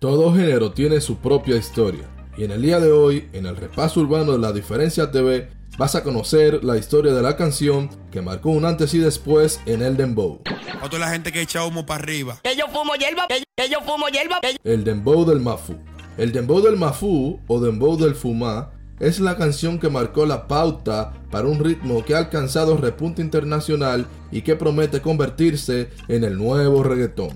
Todo género tiene su propia historia, y en el día de hoy, en el repaso urbano de la diferencia TV, vas a conocer la historia de la canción que marcó un antes y después en el dembow. Otra la gente que echa humo para arriba. Que yo fumo hierba, que, que yo fumo hierba. que- El dembow del mafú. El dembow del mafú o dembow del fumá es la canción que marcó la pauta para un ritmo que ha alcanzado repunte internacional y que promete convertirse en el nuevo reggaetón.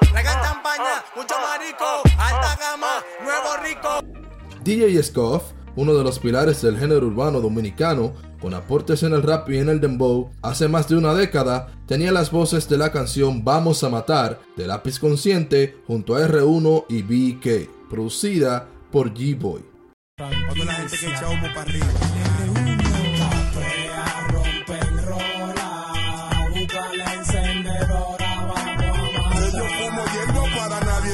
Alta gama, nuevo rico. Traigan champaña, mucho marico. Alta gama, nuevo rico. DJ Scoff, uno de los pilares del género urbano dominicano, con aportes en el rap y en el dembow, hace más de una década tenía las voces de la canción Vamos a Matar de Lápiz Consciente junto a R1 y BK, producida por G-Boy. Otra la gente que echa humo para arriba.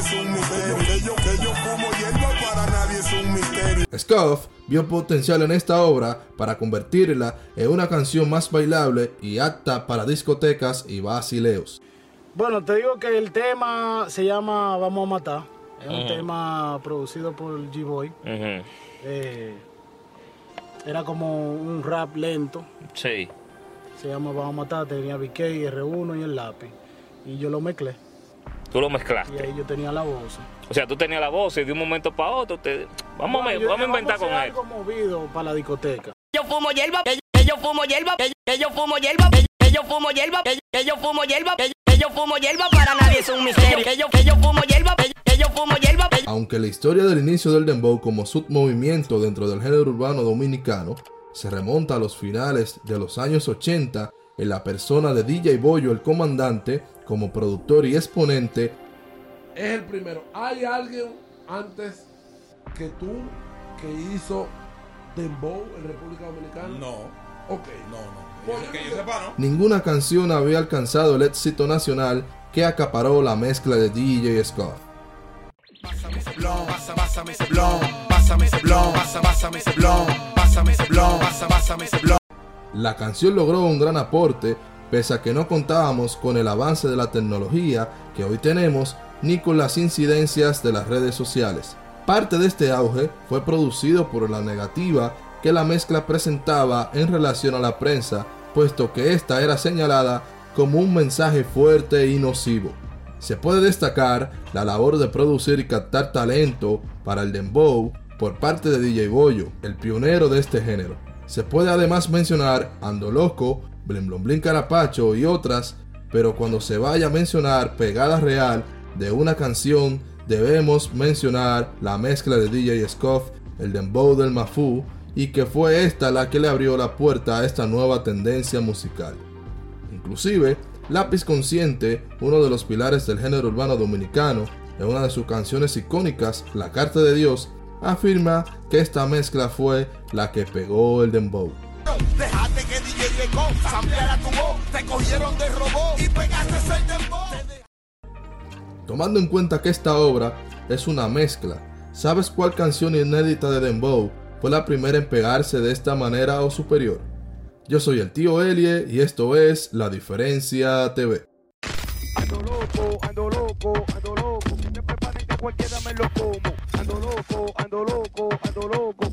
Es un misterio. Que yo, que yo fumo hierba para nadie es un misterio. Scoff vio potencial en esta obra para convertirla en una canción más bailable y apta para discotecas y basileos. Bueno, te digo que el tema se llama Vamos a Matar. Es un tema producido por G-Boy. Eh, era como un rap lento. Sí. Se llama Vamos a Matar. Tenía BK, R1 y el lápiz. Y yo lo mezclé. Tú lo Y mezclaste. ahí yo tenía la voz. O sea, tú tenías la voz y de un momento para otro te... Vamos, a, me- Yo vamos a inventar con hacer esto. algo movido para la discoteca. yo fumo hierba, yo fumo hierba, yo fumo hierba, yo fumo hierba, yo fumo hierba, yo fumo hierba para nadie es un misterio. Que yo, que yo fumo hierba, yo fumo hierba, que, Aunque la historia del inicio del dembow como submovimiento dentro del género urbano dominicano se remonta a los finales de los años 80 en la persona de DJ Boyo el comandante como productor y exponente es el primero. ¿Hay alguien antes que tú que hizo Dembow en República Dominicana? No, Ok. no, no. Pues Que yo sepa, no. Ninguna canción había alcanzado el éxito nacional que acaparó la mezcla de DJ Scott. Pásame ese blon, pasa, pásame ese blon, pásame ese blon, pasa, pásame ese blon, pásame ese blon, pasa, pásame ese blon. La canción logró un gran aporte pese a que no contábamos con el avance de la tecnología que hoy tenemos ni con las incidencias de las redes sociales. Parte de este auge fue producido por la negativa que la mezcla presentaba en relación a la prensa, puesto que esta era señalada como un mensaje fuerte y nocivo. Se puede destacar la labor de producir y captar talento para el dembow por parte de DJ Boyo, el pionero de este género. Se puede además mencionar Ando Loco, Blin Blon Blin Carapacho y otras, pero cuando se vaya a mencionar pegada real de una canción, debemos mencionar la mezcla de DJ Scoff, el dembow del Mafú, y que fue esta la que le abrió la puerta a esta nueva tendencia musical. Inclusive, Lápiz Consciente, uno de los pilares del género urbano dominicano, en una de sus canciones icónicas, La Carta de Dios, afirma que esta mezcla fue la que pegó el dembow. Llegó, ampliara tu voz, te cogieron de robot y pegaste el dembow. Tomando en cuenta que esta obra es una mezcla, ¿sabes cuál canción inédita de Dembow fue la primera en pegarse de esta manera o superior? Yo soy el tío Elie y esto es La Diferencia TV. Ando loco, ando loco, ando loco. Que me preparen que cualquiera me lo como. Ando loco, ando loco, ando loco.